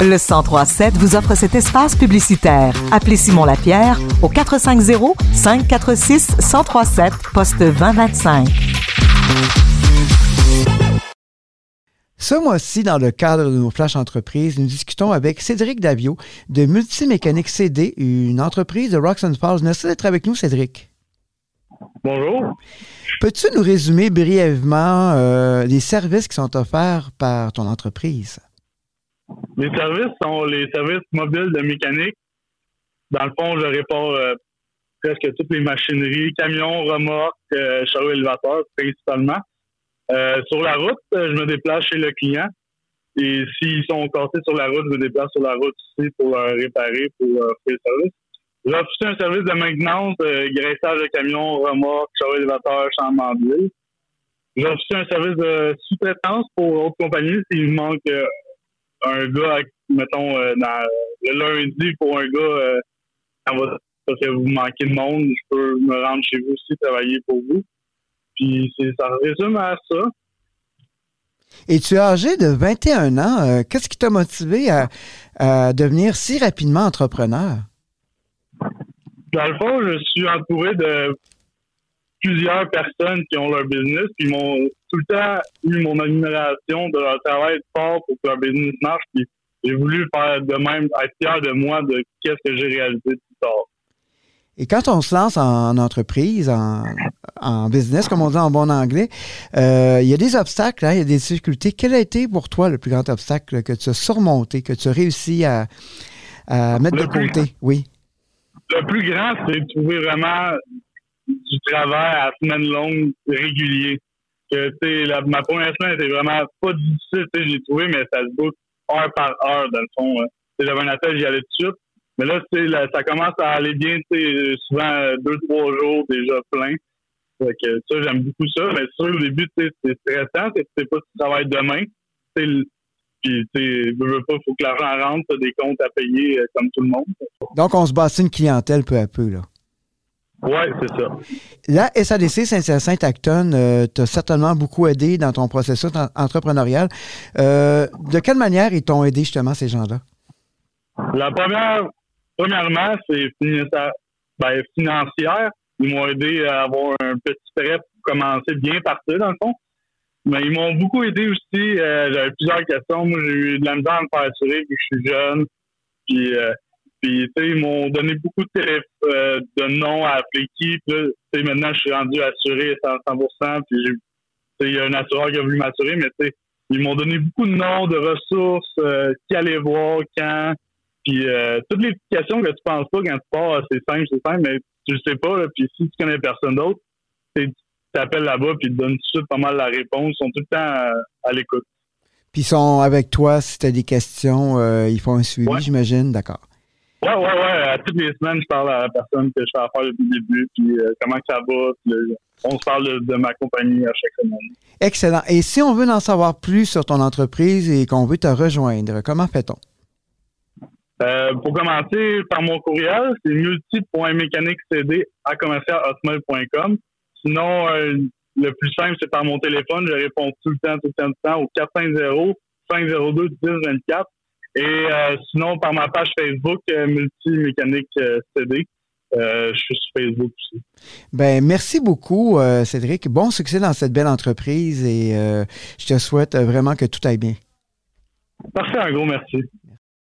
Le 1037 vous offre cet espace publicitaire. Appelez Simon Lapierre au 450 546 1037 poste 2025. Ce mois-ci, dans le cadre de nos Flash Entreprises, nous discutons avec Cédric Davio de Multimécanique CD, une entreprise de Roxanne Falls. Merci d'être avec nous, Cédric. Bonjour. Peux-tu nous résumer brièvement euh, les services qui sont offerts par ton entreprise? Les services sont les services mobiles de mécanique. Dans le fond, je répare euh, presque toutes les machineries, camions, remorques, euh, chariots élévateurs principalement. Euh, sur la route, euh, je me déplace chez le client. Et s'ils sont cassés sur la route, je me déplace sur la route aussi pour leur réparer, pour leur faire le service. J'offre aussi un service de maintenance, euh, graissage de camions, remorques, chariots élévateurs, chambres d'huile. J'offre aussi un service de sous-traitance pour autres compagnies s'il manque euh, un gars, mettons, euh, dans, le lundi pour un gars, euh, parce que vous manquez de monde, je peux me rendre chez vous aussi travailler pour vous. Puis ça résume à ça. Et tu es âgé de 21 ans. Euh, Qu'est-ce qui t'a motivé à, à, devenir si rapidement entrepreneur? Dans le fond, je suis entouré de plusieurs personnes qui ont leur business, puis m'ont tout le temps eu mon admiration de leur travail fort pour que leur business marche. Puis j'ai voulu faire de même, être fier de moi de qu'est-ce que j'ai réalisé plus tard. Et quand on se lance en entreprise, en, en business, comme on dit en bon anglais, euh, il y a des obstacles, hein, il y a des difficultés. Quel a été pour toi le plus grand obstacle que tu as surmonté, que tu as réussi à, à mettre Le de plus- côté? Oui. Le plus grand, c'est de trouver vraiment du travail à semaine longue régulier. Que, tu la- ma première semaine était vraiment pas difficile, tu sais, j'ai trouvé, mais ça se boucle heure par heure, dans le fond. hein. Tu J'avais un appel, j'y allais tout de suite. Mais là, tu là, ça commence à aller bien, tu souvent euh, deux, trois jours déjà plein. Fait que ça, j'aime beaucoup ça. Mais sûr, au début, tu c'est stressant, tu sais pas si tu travailles demain. Tu Puis, tu veux, pas, faut que l'argent rentre, t'as des comptes à payer euh, comme tout le monde. Donc, on se bâtit une clientèle peu à peu. Là. Ouais, c'est ça. La SADC Saint-Hyacinthe-Acton euh, t'a certainement beaucoup aidé dans ton processus en- entrepreneurial. Euh, de quelle manière ils t'ont aidé justement ces gens-là? La première, premièrement, c'est ben, financière. Ils m'ont aidé à avoir un petit prêt pour commencer bien partir, dans le fond. Mais ils m'ont beaucoup aidé aussi. euh, J'avais plusieurs questions. Moi, j'ai eu de la misère à me faire assurer puis je suis jeune. Puis, euh, puis tu sais, ils m'ont donné beaucoup de, euh, de noms à appeler qui. Puis là, tu sais, maintenant, je suis rendu assuré à 100 Puis il y a un assureur qui a voulu m'assurer, mais tu sais, ils m'ont donné beaucoup de noms, de ressources, euh, qui aller voir, quand. Puis euh, toutes les petites questions que tu penses pas quand tu pars, c'est simple, c'est simple, mais tu le sais pas. Là, puis si tu connais personne d'autre, tu t'appelles là-bas puis ils te donnent tout de suite pas mal la réponse. Ils sont tout le temps à, à l'écoute. Puis ils sont avec toi si tu as des questions, ils font un suivi, Ouais. j'imagine. D'accord. Ouais, ouais, ouais. À toutes les semaines, je parle à la personne que je fais affaire depuis le début, puis euh, comment ça va. Puis, euh, on se parle de, de ma compagnie à chaque semaine. Excellent. Et si on veut en savoir plus sur ton entreprise et qu'on veut te rejoindre, comment fait-on? Euh, pour commencer, par mon courriel, c'est multi.mécaniquecd à commercialhotmail.com. Sinon, euh, le plus simple, c'est par mon téléphone. Je réponds tout le temps, tout le temps, tout le temps au 450-502-1024. Et euh, sinon, par ma page Facebook, euh, Multimécanique euh, CD. Euh, je suis sur Facebook aussi. Ben, merci beaucoup, euh, Cédric. Bon succès dans cette belle entreprise et euh, je te souhaite vraiment que tout aille bien. Parfait, un gros merci.